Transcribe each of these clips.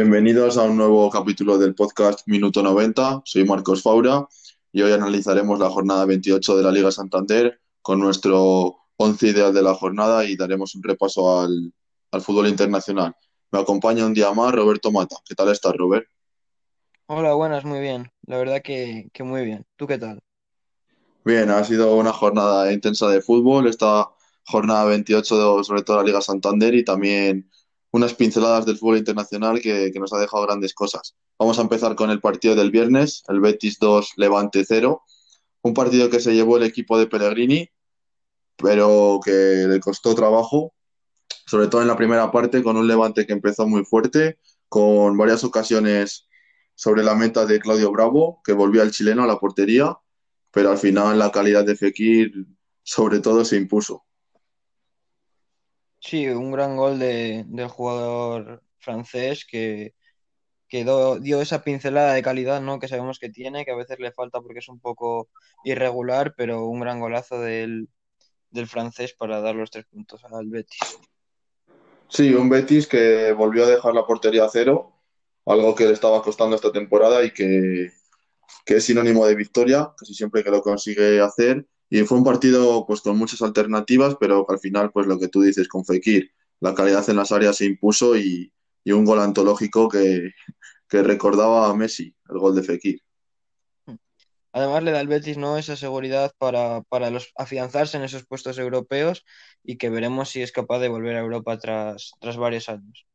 Bienvenidos a un nuevo capítulo del podcast Minuto 90. Soy Marcos Faura y hoy analizaremos la jornada 28 de la Liga Santander con nuestro 11 ideal de la jornada y daremos un repaso al, al fútbol internacional. Me acompaña un día más Roberto Mata. ¿Qué tal estás, Robert? Hola, buenas, muy bien. La verdad que, que muy bien. ¿Tú qué tal? Bien, ha sido una jornada intensa de fútbol, esta jornada 28 de, sobre todo la Liga Santander y también unas pinceladas del fútbol internacional que, nos ha dejado grandes cosas. Vamos a empezar con el partido del viernes, el Betis 2, Levante 0, un partido que se llevó el equipo de Pellegrini, pero que le costó trabajo, sobre todo en la primera parte, con un Levante que empezó muy fuerte, con varias ocasiones sobre la meta de Claudio Bravo, que volvía al chileno a la portería, pero al final la calidad de Fekir sobre todo se impuso. Sí, un gran gol de, del jugador francés que, que dio esa pincelada de calidad, ¿no? Que sabemos que tiene, que a veces le falta porque es un poco irregular, pero un gran golazo del, del francés para dar los tres puntos al Betis. Sí, un Betis que volvió a dejar la portería a cero, algo que le estaba costando esta temporada y que, que es sinónimo de victoria, casi siempre que lo consigue hacer. Y fue un partido pues con muchas alternativas, pero al final, pues lo que tú dices con Fekir, la calidad en las áreas se impuso y, y un gol antológico que, que recordaba a Messi, el gol de Fekir. Además le da al Betis, ¿no? esa seguridad para, para los, afianzarse en esos puestos europeos y que veremos si es capaz de volver a Europa tras, tras varios años.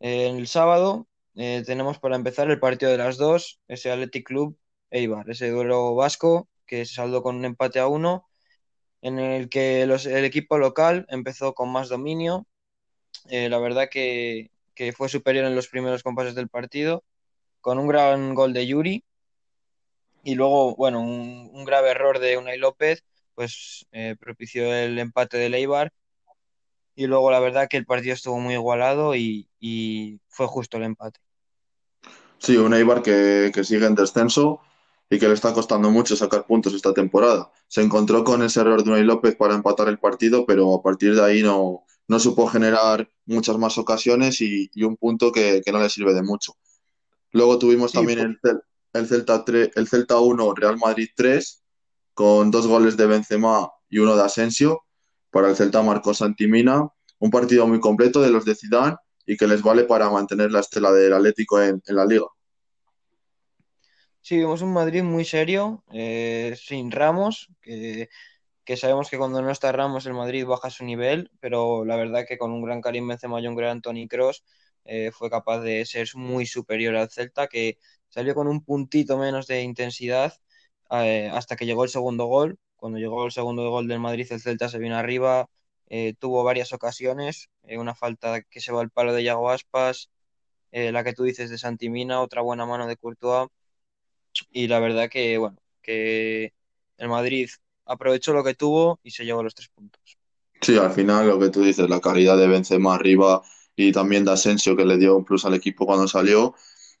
El sábado eh, tenemos para empezar el partido de las dos, ese Athletic Club Eibar, ese duelo vasco que se saldó con un empate a uno, en el que el equipo local empezó con más dominio. Eh, la verdad que, que fue superior en los primeros compases del partido, con un gran gol de Yuri y luego, bueno, un, grave error de Unai López, pues eh, propició el empate del Eibar. Y luego la verdad que el partido estuvo muy igualado y, y fue justo el empate. Sí, un Eibar que, que sigue en descenso y que le está costando mucho sacar puntos esta temporada. Se encontró con ese error de Unai López para empatar el partido, pero a partir de ahí no, no supo generar muchas más ocasiones y, y un punto que, que no le sirve de mucho. Luego tuvimos también el, el Celta 3, el Celta 1, Real Madrid 3, con dos goles de Benzema y uno de Asensio. Para el Celta marcó Santimina, un partido muy completo de los de Zidane y que les vale para mantener la estela del Atlético en, en la liga. Sí, vimos un Madrid muy serio, eh, sin Ramos, que, que sabemos que cuando no está Ramos el Madrid baja su nivel, pero la verdad que con un gran Karim Benzema y un gran Toni Kroos eh, fue capaz de ser muy superior al Celta, que salió con un puntito menos de intensidad eh, hasta que llegó el segundo gol. Cuando llegó el segundo gol del Madrid, el Celta se vino arriba, tuvo varias ocasiones, una falta que se va al palo de Yago Aspas, la que tú dices de Santi Mina, otra buena mano de Courtois, y la verdad que, bueno, que el Madrid aprovechó lo que tuvo y se llevó los tres puntos. Sí, al final lo que tú dices, la calidad de Benzema arriba y también de Asensio que le dio un plus al equipo cuando salió.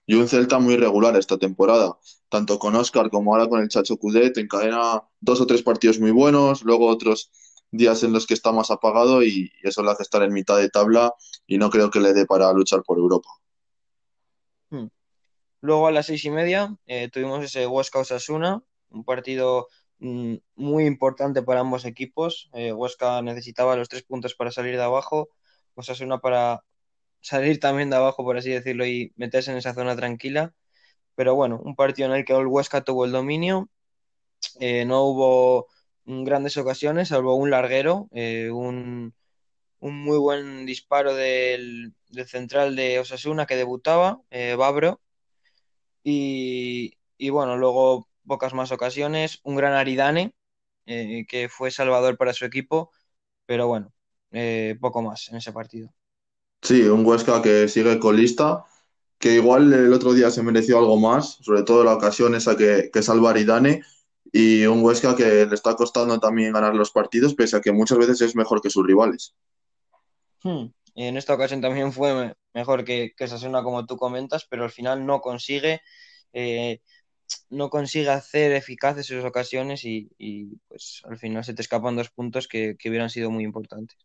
Y un Celta muy regular esta temporada, tanto con Oscar como ahora con el Chacho Coudet, encadena dos o tres partidos muy buenos, luego otros días en los que está más apagado y eso le hace estar en mitad de tabla y no creo que le dé para luchar por Europa. Luego a las seis y media eh, tuvimos ese Huesca Osasuna, un partido mm, muy importante para ambos equipos. Eh, Huesca necesitaba los tres puntos para salir de abajo, Osasuna para salir también de abajo, por así decirlo, y meterse en esa zona tranquila. Pero bueno, un partido en el que el Huesca tuvo el dominio, eh, no hubo mm, grandes ocasiones, salvo un larguero, eh, un, muy buen disparo del, central de Osasuna que debutaba, eh, Babro y, y bueno, luego pocas más ocasiones. Un gran Aridane, eh, que fue salvador para su equipo, pero bueno, eh, poco más en ese partido. Sí, un Huesca que sigue colista, que igual el otro día se mereció algo más, sobre todo la ocasión esa que, que salva Aridane, y un Huesca que le está costando también ganar los partidos, pese a que muchas veces es mejor que sus rivales. Hmm. En esta ocasión también fue mejor que, que Sasuna, como tú comentas, pero al final no consigue, eh, no consigue hacer eficaces sus ocasiones y, pues al final se te escapan dos puntos que, que hubieran sido muy importantes.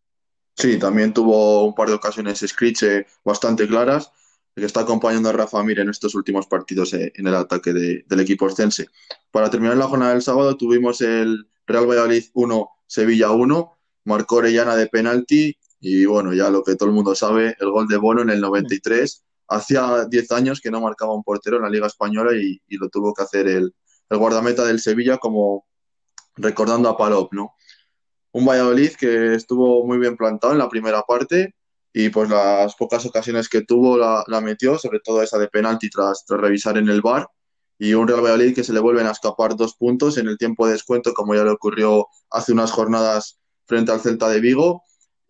Sí, también tuvo un par de ocasiones Scriche bastante claras, que está acompañando a Rafa Mir en estos últimos partidos eh, en el ataque de, del equipo ostense. Para terminar la jornada del sábado tuvimos el Real Valladolid 1, Sevilla 1, marcó Orellana de penalti y bueno, ya lo que todo el mundo sabe, el gol de Bono en el 93. Hacía 10 años que no marcaba un portero en la Liga Española y, lo tuvo que hacer el, el, guardameta del Sevilla como recordando a Palop, ¿no? Un Valladolid que estuvo muy bien plantado en la primera parte y pues las pocas ocasiones que tuvo la, la metió, sobre todo esa de penalti tras, tras revisar en el bar y un Real Valladolid que se le vuelven a escapar dos puntos en el tiempo de descuento, como ya le ocurrió hace unas jornadas frente al Celta de Vigo,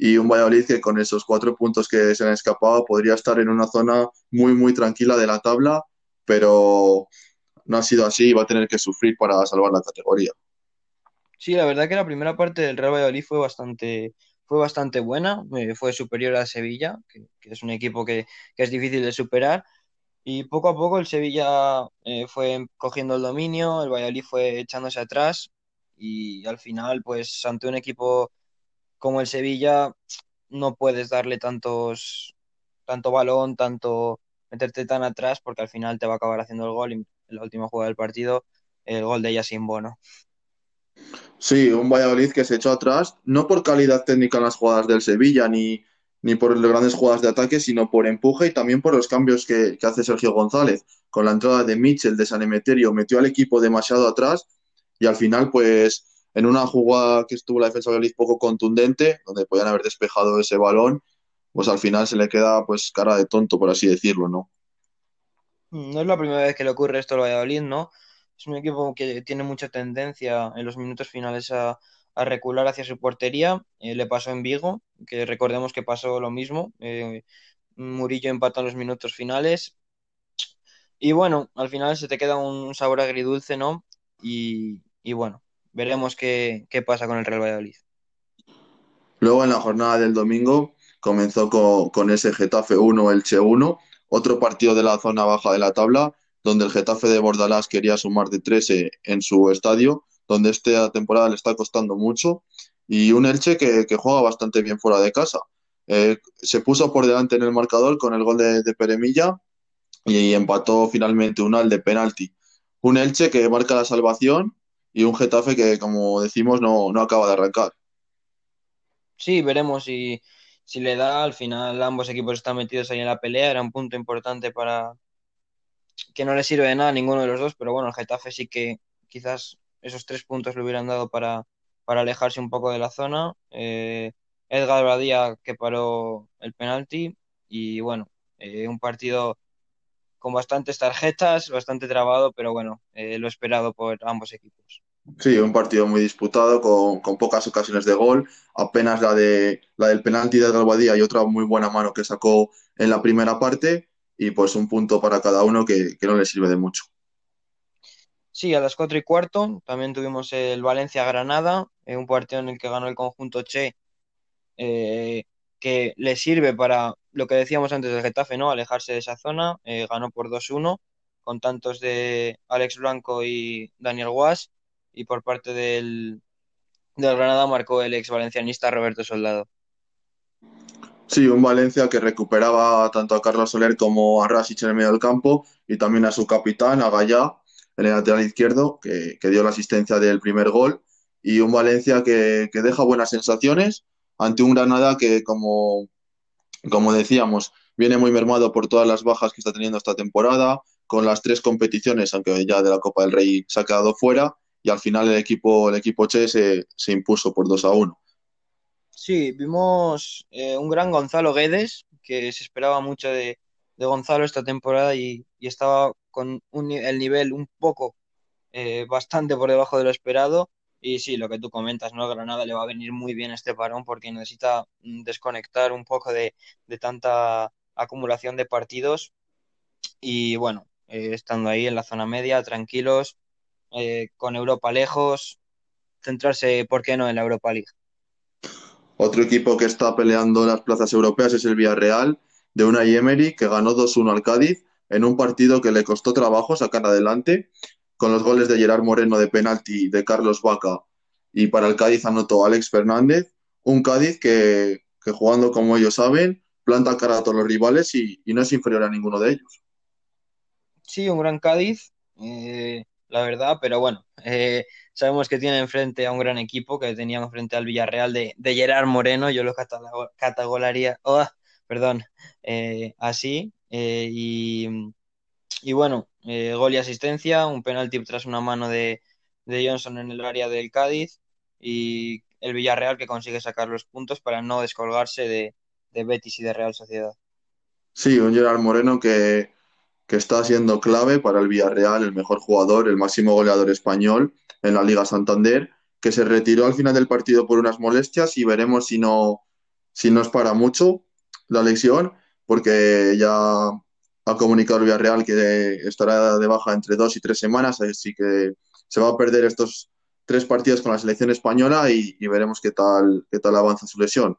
y un Valladolid que con esos cuatro puntos que se han escapado podría estar en una zona muy, muy tranquila de la tabla, pero no ha sido así y va a tener que sufrir para salvar la categoría. Sí, la verdad que la primera parte del Real Valladolid fue bastante, fue bastante buena, eh, fue superior a Sevilla, que, es un equipo que, que, es difícil de superar. Y poco a poco el Sevilla eh, fue cogiendo el dominio, el Valladolid fue echándose atrás y al final, pues ante un equipo como el Sevilla, no puedes darle tantos, tanto balón, tanto meterte tan atrás, porque al final te va a acabar haciendo el gol en la última jugada del partido, el gol de ella sin bono. Sí, un Valladolid que se echó atrás, no por calidad técnica en las jugadas del Sevilla, ni, ni por las grandes jugadas de ataque, sino por empuje y también por los cambios que, que hace Sergio González. Con la entrada de Mitchell, de San Emeterio, metió al equipo demasiado atrás y al final, pues, en una jugada que estuvo la defensa de Valladolid poco contundente, donde podían haber despejado ese balón, pues al final se le queda pues cara de tonto, por así decirlo, ¿no? No es la primera vez que le ocurre esto al Valladolid, ¿no? Es un equipo que tiene mucha tendencia en los minutos finales a, recular hacia su portería. Eh, le pasó en Vigo, que recordemos que pasó lo mismo. Eh, Murillo empató en los minutos finales. Y bueno, al final se te queda un sabor agridulce, ¿no? Y bueno, veremos qué, qué, pasa con el Real Valladolid. Luego en la jornada del domingo comenzó con, con ese Getafe 1, Elche 1, otro partido de la zona baja de la tabla, donde el Getafe de Bordalás quería sumar de 13 en su estadio, donde esta temporada le está costando mucho, y un Elche que, que juega bastante bien fuera de casa. Eh, se puso por delante en el marcador con el gol de, de Peremilla y, y empató finalmente un al de penalti. Un Elche que marca la salvación y un Getafe que, como decimos, no, no acaba de arrancar. Sí, veremos si, si, le da. Al final, ambos equipos están metidos ahí en la pelea. Era un punto importante para que no le sirve de nada a ninguno de los dos, pero bueno, el Getafe sí que quizás esos tres puntos le hubieran dado para, para alejarse un poco de la zona. Eh, Edgar Badía que paró el penalti y bueno, eh, un partido con bastantes tarjetas, bastante trabado, pero bueno, eh, lo esperado por ambos equipos. Sí, un partido muy disputado, con, con, pocas ocasiones de gol, apenas la, de, la del penalti de Galvadía y otra muy buena mano que sacó en la primera parte, y pues un punto para cada uno que, que no le sirve de mucho. Sí, a las cuatro y cuarto también tuvimos el Valencia-Granada, eh, un partido en el que ganó el conjunto Che, eh, que le sirve para lo que decíamos antes del Getafe, ¿no? Alejarse de esa zona. Eh, ganó por 2-1 con tantos de Alex Blanco y Daniel Guas. Y por parte del, del Granada marcó el ex valencianista Roberto Soldado. Sí, un Valencia que recuperaba tanto a Carlos Soler como a Rasic en el medio del campo y también a su capitán, a Gallá, en el lateral izquierdo, que, que dio la asistencia del primer gol. Y un Valencia que, que deja buenas sensaciones ante un Granada que, como, como decíamos, viene muy mermado por todas las bajas que está teniendo esta temporada, con las tres competiciones, aunque ya de la Copa del Rey se ha quedado fuera, y al final el equipo, el equipo Che se, se impuso por 2 a 1. Sí, vimos eh, un gran Gonzalo Guedes, que se esperaba mucho de, de Gonzalo esta temporada y, y estaba con un, el nivel un poco eh, bastante por debajo de lo esperado y sí, lo que tú comentas, ¿no? Granada le va a venir muy bien este parón porque necesita desconectar un poco de, de tanta acumulación de partidos. Y bueno, eh, estando ahí en la zona media, tranquilos, eh, con Europa lejos, centrarse, ¿por qué no?, en la Europa League. Otro equipo que está peleando las plazas europeas es el Villarreal, de una Emery, que ganó 2-1 al Cádiz en un partido que le costó trabajo sacar adelante con los goles de Gerard Moreno de penalti de Carlos Vaca y para el Cádiz anotó Alex Fernández, un Cádiz que, que jugando como ellos saben planta cara a todos los rivales y, no es inferior a ninguno de ellos. Sí, un gran Cádiz, eh, la verdad, pero bueno, eh, sabemos que tiene enfrente a un gran equipo que teníamos frente al Villarreal de, Gerard Moreno, yo lo catalogaría, oh, perdón, eh, así, y, y, bueno, gol y asistencia, un penalti tras una mano de, de Johnson en el área del Cádiz y el Villarreal que consigue sacar los puntos para no descolgarse de, Betis y de Real Sociedad. Sí, un Gerard Moreno que, está siendo clave para el Villarreal, el mejor jugador, el máximo goleador español en la Liga Santander, que se retiró al final del partido por unas molestias y veremos si no, si no es para mucho la lesión, porque ya ha comunicado el Villarreal que estará de baja entre dos y tres semanas, así que se va a perder estos tres partidos con la selección española y, veremos qué tal, qué tal avanza su lesión.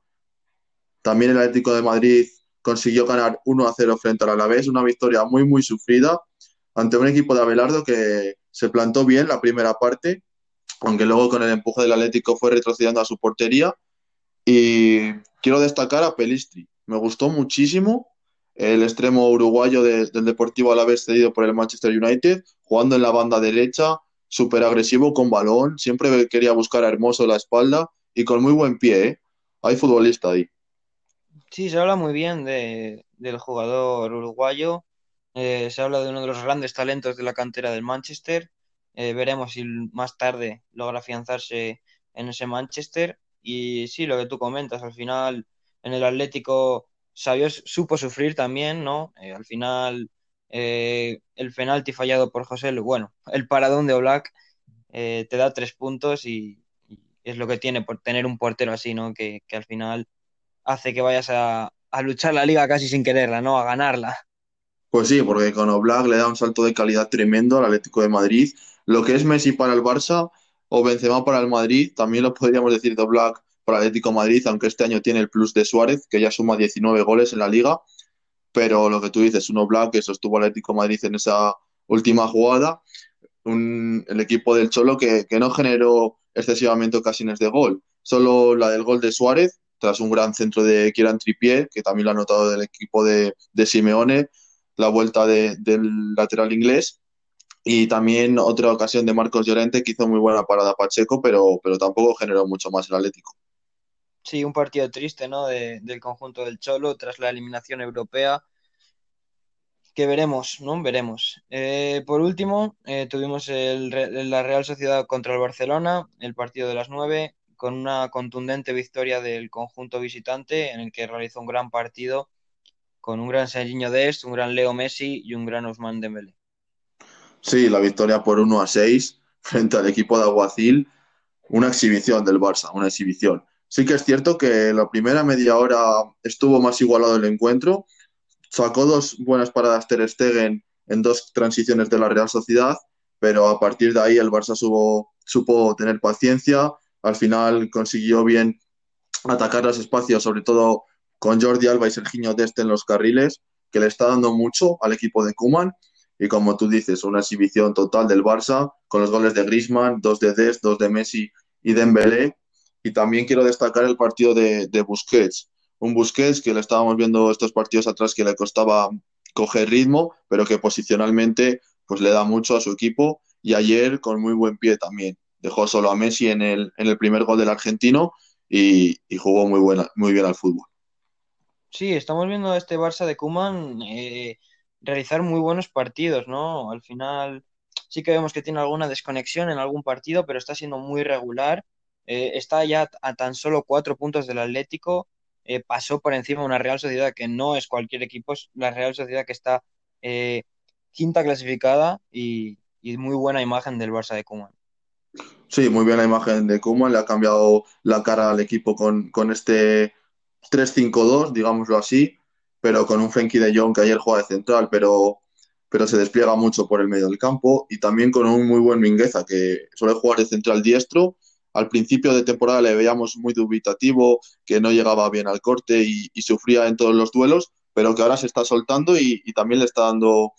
También el Atlético de Madrid consiguió ganar 1 a 0 frente al Alavés, una victoria muy, muy sufrida ante un equipo de Abelardo que se plantó bien la primera parte, aunque luego con el empuje del Atlético fue retrocediendo a su portería. Y quiero destacar a Pelistri. Me gustó muchísimo el extremo uruguayo del Deportivo Alavés cedido por el Manchester United, jugando en la banda derecha, súper agresivo con balón, siempre quería buscar a Hermoso la espalda y con muy buen pie, ¿eh? Hay futbolista ahí. Sí, se habla muy bien de, del jugador uruguayo, eh, se habla de uno de los grandes talentos de la cantera del Manchester, eh, veremos si más tarde logra afianzarse en ese Manchester y sí, lo que tú comentas, al final en el Atlético sabió, supo sufrir también, ¿no? Eh, al final eh, el penalti fallado por José, bueno, el paradón de Oblak eh, te da tres puntos y, es lo que tiene por tener un portero así, ¿no? Que, al final hace que vayas a, luchar la liga casi sin quererla, ¿no? A ganarla. Pues sí, porque con Oblak le da un salto de calidad tremendo al Atlético de Madrid. Lo que es Messi para el Barça o Benzema para el Madrid, también lo podríamos decir de Oblak para Atlético de Madrid, aunque este año tiene el plus de Suárez, que ya suma 19 goles en la liga. Pero lo que tú dices, uno Black que sostuvo Atlético Madrid en esa última jugada, el equipo del Cholo que, no generó excesivamente ocasiones de gol, solo la del gol de Suárez, tras un gran centro de Kieran Trippier, que también lo ha notado del equipo de, Simeone, la vuelta del lateral inglés, y también otra ocasión de Marcos Llorente que hizo muy buena parada Pacheco, pero, pero tampoco generó mucho más el Atlético. Sí, un partido triste, ¿no? del conjunto del Cholo tras la eliminación europea. Que veremos, ¿no? Veremos. Eh, por último, eh, tuvimos la Real Sociedad contra el Barcelona, el partido de las nueve, con una contundente victoria del conjunto visitante, en el que realizó un gran partido con un gran Serginho Dest, un gran Leo Messi y un gran Ousmane Dembélé. Sí, la victoria por 1 a 6 frente al equipo de Aguacil, una exhibición del Barça, una exhibición. Sí que es cierto que la primera media hora estuvo más igualado el encuentro. Sacó dos buenas paradas Ter Stegen en dos transiciones de la Real Sociedad, pero a partir de ahí el Barça supo tener paciencia. Al final consiguió bien atacar los espacios, sobre todo con Jordi Alba y Serginho Deste en los carriles, que le está dando mucho al equipo de Kuman. Y como tú dices, una exhibición total del Barça, con los goles de Griezmann, dos de Dest, dos de Messi y Dembélé, y también quiero destacar el partido de, Busquets. Un Busquets que le estábamos viendo estos partidos atrás que le costaba coger ritmo, pero que posicionalmente pues le da mucho a su equipo y ayer con muy buen pie también. Dejó solo a Messi en el, en el primer gol del argentino y, jugó muy, buena, muy bien al fútbol. Sí, estamos viendo a este Barça de Kuman eh, realizar muy buenos partidos, ¿no? Al final sí que vemos que tiene alguna desconexión en algún partido, pero está siendo muy regular eh, está ya a tan solo cuatro puntos del Atlético, eh, pasó por encima una Real Sociedad que no es cualquier equipo, es la Real Sociedad que está eh, quinta clasificada y, muy buena imagen del Barça de Koeman. Sí, muy buena imagen de Koeman, le ha cambiado la cara al equipo con, con este 3-5-2, digámoslo así, pero con un Frenkie de Jong que ayer juega de central, pero, pero se despliega mucho por el medio del campo, y también con un muy buen Mingueza que suele jugar de central diestro al principio de temporada le veíamos muy dubitativo, que no llegaba bien al corte y, sufría en todos los duelos, pero que ahora se está soltando y, también le está dando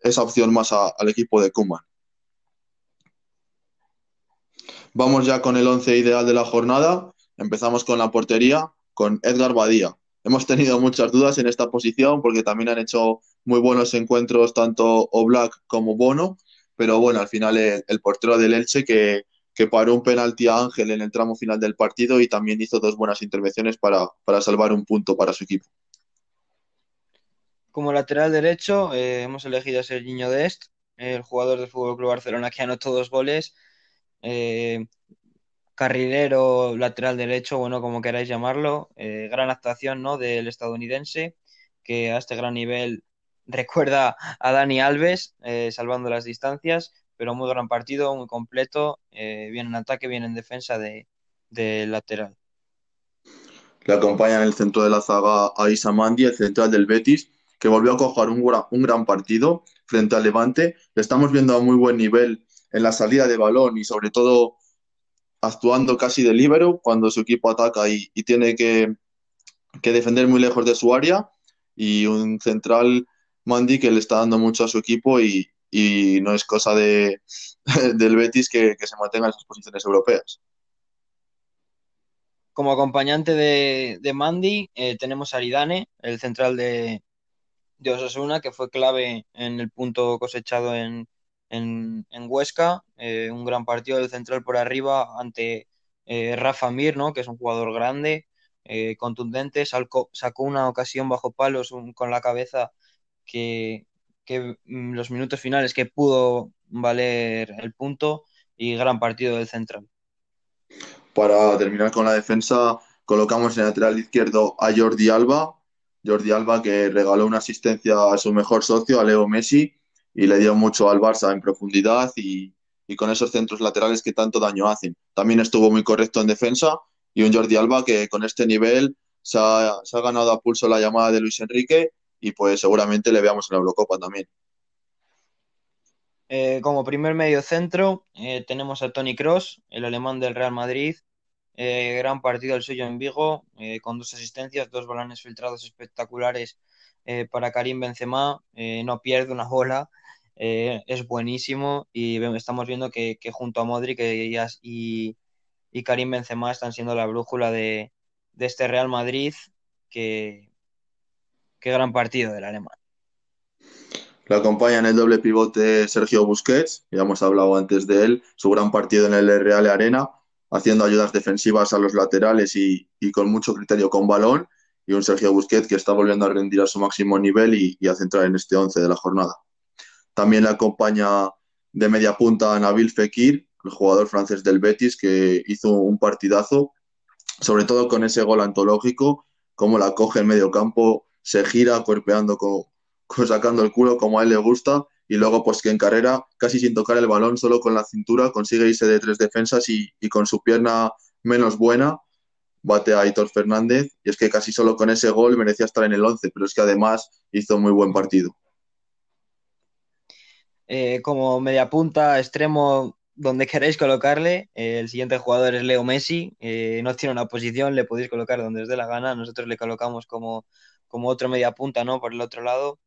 esa opción más al equipo de Kuman. Vamos ya con el once ideal de la jornada. Empezamos con la portería, con Edgar Badía, hemos tenido muchas dudas en esta posición porque también han hecho muy buenos encuentros tanto Oblak como Bono, pero bueno, al final el, el portero del Elche que, que paró un penalti a Ángel en el tramo final del partido y también hizo dos buenas intervenciones para, para salvar un punto para su equipo. Como lateral derecho, eh, hemos elegido a Serginho Dest, el jugador del Fútbol Club Barcelona que anotó dos goles. Eh, carrilero, lateral derecho, bueno, como queráis llamarlo. Eh, gran actuación ¿no? del estadounidense, que a este gran nivel recuerda a Dani Alves, eh, salvando las distancias, pero muy gran partido, muy completo, eh, bien en ataque, bien en defensa de, lateral. Le acompaña en el centro de la zaga a Isa Mandi, el central del Betis, que volvió a coger un, un gran partido frente al Levante. Le estamos viendo a muy buen nivel en la salida de balón y sobre todo actuando casi de líbero cuando su equipo ataca y, y tiene que, que defender muy lejos de su área. Y un central Mandi que le está dando mucho a su equipo y, y no es cosa de, del Betis que, que se mantenga en esas posiciones europeas. Como acompañante de, de Mandy, eh, tenemos a Aridane, el central de, de Osasuna, que fue clave en el punto cosechado en, en, en Huesca. Eh, un gran partido del central por arriba ante eh, Rafa Mir, ¿no? que es un jugador grande, contundente. Salco, sacó una ocasión bajo palos con la cabeza que, que mm, los minutos finales que pudo valer el punto y gran partido del central. Para terminar con la defensa, colocamos en el lateral izquierdo a Jordi Alba. Jordi Alba que regaló una asistencia a su mejor socio, a Leo Messi, y le dio mucho al Barça en profundidad y, y con esos centros laterales que tanto daño hacen. También estuvo muy correcto en defensa y un Jordi Alba que con este nivel se se ha ganado a pulso la llamada de Luis Enrique y pues seguramente le veamos en la Eurocopa también. Eh, como primer medio centro eh, tenemos a Tony Cross, el alemán del Real Madrid. Eh, gran partido el suyo en Vigo, con dos asistencias, dos balones filtrados espectaculares para Karim Benzema. No pierde una bola, es buenísimo y estamos viendo que, junto a Modric y, Karim Benzema están siendo la brújula de, de este Real Madrid. Que, qué gran partido del alemán. Le acompaña en el doble pivote Sergio Busquets, ya hemos hablado antes de él, su gran partido en el Real Arena, haciendo ayudas defensivas a los laterales y, con mucho criterio con balón, y un Sergio Busquets que está volviendo a rendir a su máximo nivel y, a centrar en este 11 de la jornada. También le acompaña de media punta a Nabil Fekir, el jugador francés del Betis, que hizo un partidazo, sobre todo con ese gol antológico, como la coge en medio campo, se gira cuerpeando con, sacando el culo como a él le gusta y luego pues que en carrera casi sin tocar el balón solo con la cintura consigue irse de tres defensas y, con su pierna menos buena bate a Aitor Fernández y es que casi solo con ese gol merecía estar en el 11 pero es que además hizo muy buen partido. Eh, como media punta extremo donde queréis colocarle eh, el siguiente jugador es Leo Messi eh, no tiene una posición le podéis colocar donde os dé la gana nosotros le colocamos como, como otro media punta no por el otro lado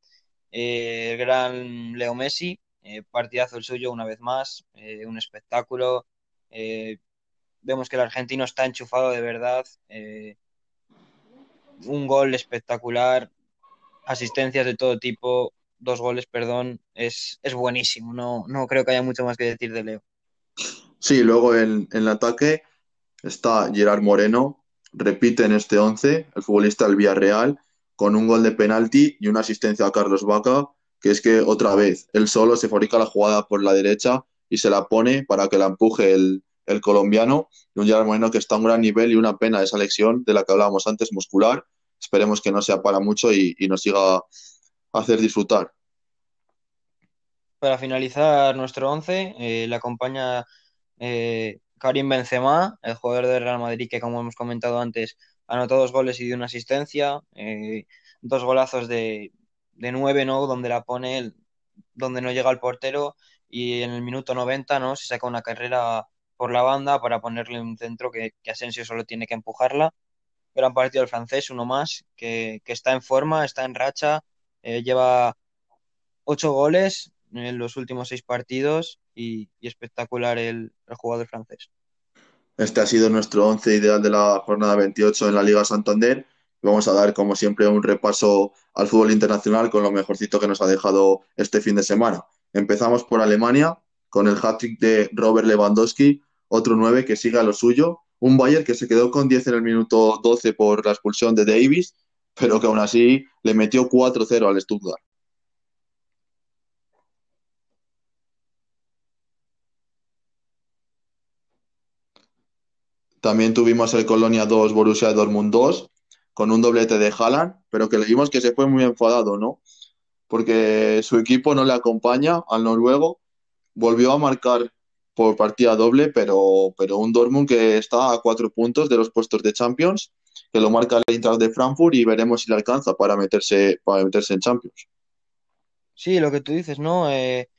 eh, el gran Leo Messi, eh, partidazo el suyo una vez más, eh, un espectáculo. Vemos que el argentino está enchufado de verdad. Un gol espectacular, asistencias de todo tipo, dos goles, perdón, es, es buenísimo. No, no creo que haya mucho más que decir de Leo. Sí, luego en, en el ataque está Gerard Moreno, repite en este 11, el futbolista del Villarreal con un gol de penalti y una asistencia a Carlos Vaca, que es que otra vez él solo se fabrica la jugada por la derecha y se la pone para que la empuje el, el colombiano. Y un Gerard Moreno que está a un gran nivel y una pena esa lesión de la que hablábamos antes, muscular. Esperemos que no sea para mucho y, nos siga a hacer disfrutar. Para finalizar nuestro 11, eh, le acompaña eh, Karim Benzema, el jugador del Real Madrid que, como hemos comentado antes, anotó dos goles y dio una asistencia, eh, dos golazos de, de nueve, ¿no? Donde la pone, donde no llega el portero y en el minuto 90, ¿no? Se saca una carrera por la banda para ponerle un centro que, que Asensio solo tiene que empujarla. Gran partido del francés, uno más, que, que está en forma, está en racha, eh, lleva ocho goles en los últimos seis partidos y, y espectacular el, el jugador francés. Este ha sido nuestro once ideal de la jornada 28 en la Liga Santander, Vamos a dar, como siempre, un repaso al fútbol internacional con lo mejorcito que nos ha dejado este fin de semana. Empezamos por Alemania, con el hat-trick de Robert Lewandowski, otro 9 que sigue a lo suyo, un Bayern que se quedó con 10 en el minuto 12 por la expulsión de Davis, pero que aún así le metió 4-0 al Stuttgart. También tuvimos el Colonia 2, Borussia Dortmund 2, con un doblete de Haaland, pero que le vimos que se fue muy enfadado, ¿no? Porque su equipo no le acompaña al noruego, volvió a marcar por partida doble, pero, pero un Dortmund que está a cuatro puntos de los puestos de Champions, que lo marca el Eintracht de Frankfurt y veremos si le alcanza para meterse, para meterse en Champions. Sí, lo que tú dices, ¿no? Eh,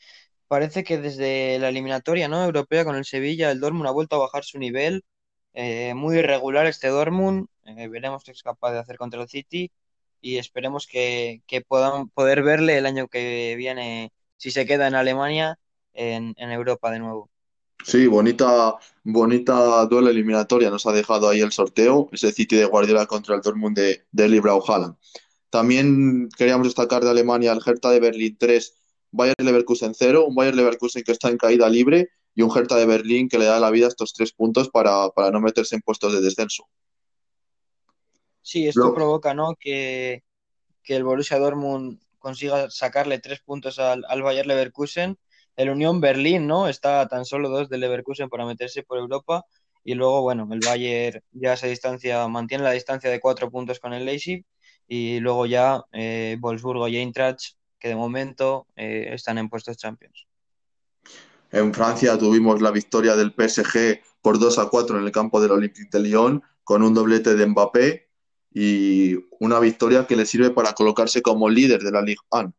parece que desde la eliminatoria, ¿no? Europea con el Sevilla, el Dortmund ha vuelto a bajar su nivel. Eh, muy irregular este Dortmund. Veremos qué es capaz de hacer contra el City y esperemos que, que puedan poder verle el año que viene, si se queda en Alemania, en, Europa de nuevo. Sí, bonita, bonita duelo eliminatoria nos ha dejado ahí el sorteo, ese City de Guardiola contra el Dortmund de, de Haaland. También queríamos destacar de Alemania el Hertha de Berlín 3, Bayern Leverkusen 0, un Bayern Leverkusen que está en caída libre y un Hertha de Berlín que le da la vida a estos tres puntos para, para no meterse en puestos de descenso. Sí, esto Luego, provoca, ¿no? Que, que el Borussia Dortmund consiga sacarle tres puntos al, al Bayer Leverkusen. El Unión Berlín, ¿no? Está a tan solo dos del Leverkusen para meterse por Europa. Y luego, bueno, el Bayern ya se distancia, mantiene la distancia de cuatro puntos con el Leipzig. Y luego ya eh, Wolfsburgo y Eintracht, que de momento eh, están en puestos Champions. En Francia tuvimos la victoria del PSG por 2 a 4 en el campo del Olympique de Lyon con un doblete de Mbappé y una victoria que le sirve para colocarse como líder de la Ligue 1.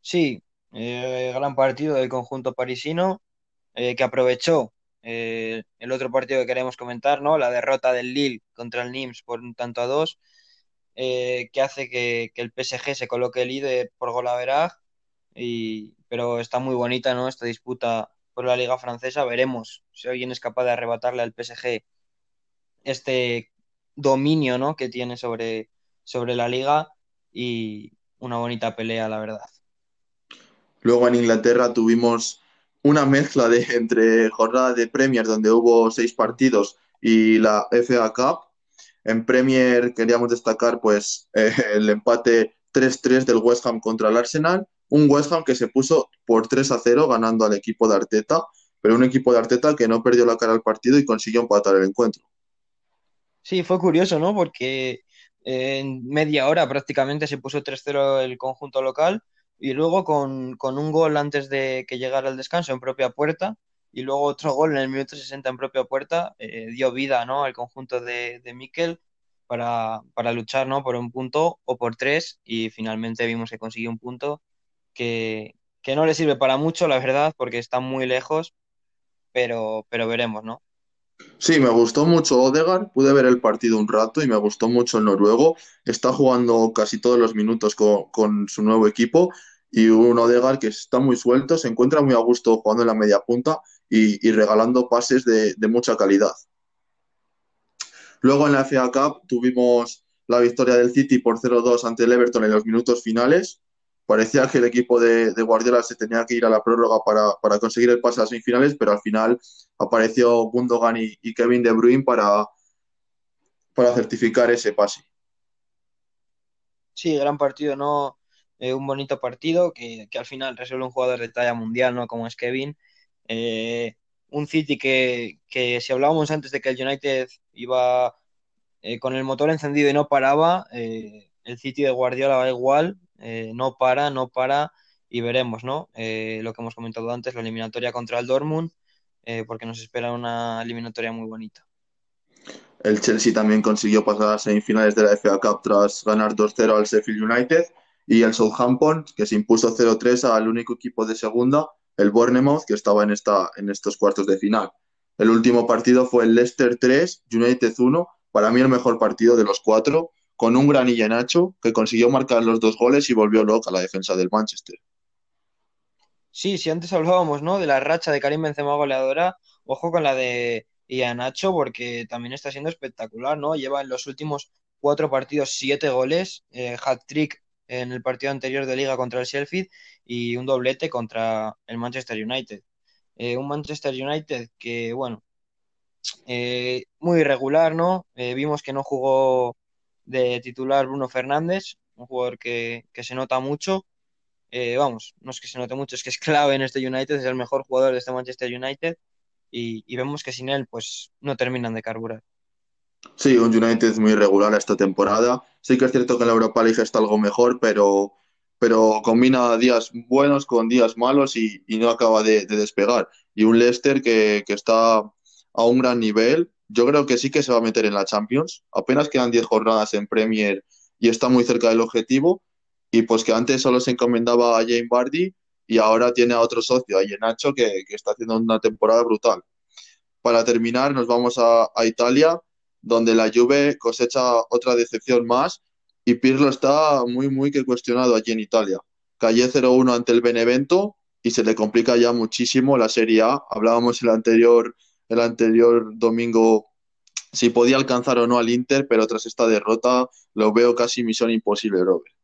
Sí, eh, gran partido del conjunto parisino eh, que aprovechó eh, el otro partido que queremos comentar, ¿no? La derrota del Lille contra el Nimes por un tanto a dos, que hace que, que el PSG se coloque líder por golaveras, y, pero está muy bonita, ¿no? Esta disputa por la Liga Francesa. Veremos si alguien es capaz de arrebatarle al PSG este dominio, ¿no? que tiene sobre, sobre la liga y una bonita pelea, la verdad. Luego en Inglaterra tuvimos una mezcla de entre jornada de Premier donde hubo seis partidos y la FA Cup. En Premier queríamos destacar pues el empate 3-3 del West Ham contra el Arsenal, un West Ham que se puso por 3 a 0 ganando al equipo de Arteta, pero un equipo de Arteta que no perdió la cara al partido y consiguió empatar el encuentro. Sí, fue curioso, ¿no? Porque en media hora prácticamente se puso 3-0 el conjunto local y luego con, con, un gol antes de que llegara el descanso en propia puerta y luego otro gol en el minuto 60 en propia puerta eh, dio vida ¿no? al conjunto de, de Mikel para, para, luchar ¿no? por un punto o por tres y finalmente vimos que consiguió un punto que, que no le sirve para mucho, la verdad, porque está muy lejos, pero, pero veremos, ¿no? Sí, me gustó mucho Odegaard, pude ver el partido un rato y me gustó mucho el noruego. Está jugando casi todos los minutos con, con su nuevo equipo y un Odegaard que está muy suelto, se encuentra muy a gusto jugando en la media punta y, y regalando pases de, de, mucha calidad. Luego en la FA Cup tuvimos la victoria del City por 0-2 ante el Everton en los minutos finales. Parecía que el equipo de, Guardiola se tenía que ir a la prórroga para, conseguir el pase a las semifinales, pero al final apareció Gundogan y, Kevin De Bruyne para, para certificar ese pase. Sí, gran partido, ¿no? Eh, un bonito partido que, que, al final resuelve un jugador de talla mundial, ¿no? Como es Kevin. Eh, un City que, que, si hablábamos antes de que el United iba eh, con el motor encendido y no paraba, eh, el City de Guardiola va igual, eh, no para, no para y veremos, ¿no? Eh, lo que hemos comentado antes, la eliminatoria contra el Dortmund, eh, porque nos espera una eliminatoria muy bonita. El Chelsea también consiguió pasar a semifinales de la FA Cup tras ganar 2-0 al Sheffield United y el Southampton, que se impuso 0-3 al único equipo de segunda, el Bournemouth, que estaba en, esta, en estos cuartos de final. El último partido fue el Leicester 3, United 1, para mí el mejor partido de los cuatro, con un gran Nacho que consiguió marcar los dos goles y volvió loca la defensa del Manchester. Sí, si antes hablábamos, ¿no? De la racha de Karim Benzema goleadora, ojo con la de y a Nacho porque también está siendo espectacular, ¿no? Lleva en los últimos cuatro partidos siete goles, eh, hat-trick en el partido anterior de liga contra el Sheffield y un doblete contra el Manchester United. Eh, un Manchester United que, bueno, eh, muy irregular, ¿no? vimos que no jugó de titular Bruno Fernández, un jugador que, que se nota mucho. vamos, no es que se note mucho, es que es clave en este United, es el mejor jugador de este Manchester United y, vemos que sin él pues no terminan de carburar. Sí, un United muy irregular esta temporada. Sí que es cierto que la Europa League está algo mejor, pero, pero combina días buenos con días malos y, no acaba de, despegar. Y un Leicester que, que, está a un gran nivel. Yo creo que sí que se va a meter en la Champions. Apenas quedan 10 jornadas en Premier y está muy cerca del objetivo. Y pues que antes solo se encomendaba a Jane Bardi y ahora tiene a otro socio, a Nacho, que, que, está haciendo una temporada brutal. Para terminar, nos vamos a, Italia, donde la Juve cosecha otra decepción más y Pirlo está muy, muy que cuestionado allí en Italia. Calle 0-1 ante el Benevento y se le complica ya muchísimo la Serie A. Hablábamos el anterior, el anterior domingo si podía alcanzar o no al Inter, pero tras esta derrota lo veo casi misión imposible, Robert.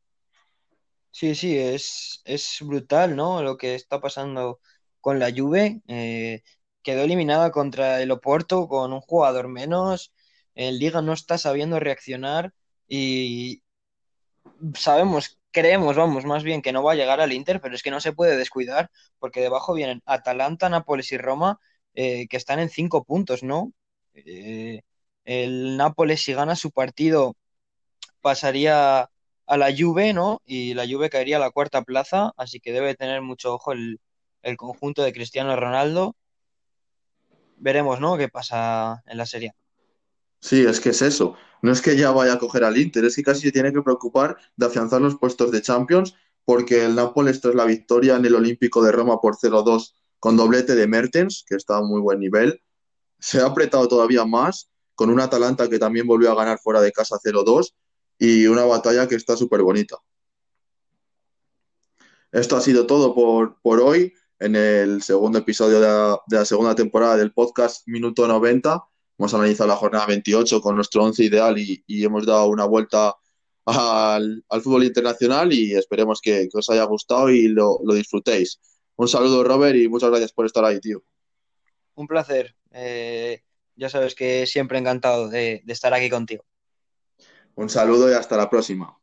Sí, sí, es, es brutal, ¿no? Lo que está pasando con la Juve. Eh, quedó eliminada contra el Oporto con un jugador menos. El Liga no está sabiendo reaccionar y sabemos, creemos, vamos, más bien que no va a llegar al Inter, pero es que no se puede descuidar porque debajo vienen Atalanta, Nápoles y Roma eh, que están en cinco puntos, ¿no? Eh, el Nápoles si gana su partido pasaría a la Juve, ¿no? Y la Juve caería a la cuarta plaza, así que debe tener mucho ojo el, conjunto de Cristiano Ronaldo. Veremos, ¿no? ¿Qué pasa en la serie? Sí, es que es eso. No es que ya vaya a coger al Inter, es que casi se tiene que preocupar de afianzar los puestos de Champions, porque el Nápoles tras la victoria en el Olímpico de Roma por 0-2 con doblete de Mertens, que está a muy buen nivel, se ha apretado todavía más con un Atalanta que también volvió a ganar fuera de casa 0-2 y una batalla que está súper bonita. Esto ha sido todo por, por, hoy en el segundo episodio de la, segunda temporada del podcast Minuto 90. Hemos analizado la jornada 28 con nuestro 11 ideal y, hemos dado una vuelta al, fútbol internacional y esperemos que, os haya gustado y lo, disfrutéis. Un saludo, Robert, y muchas gracias por estar ahí, tío. Un placer. Eh, ya sabes que siempre encantado de, de estar aquí contigo. Un saludo y hasta la próxima.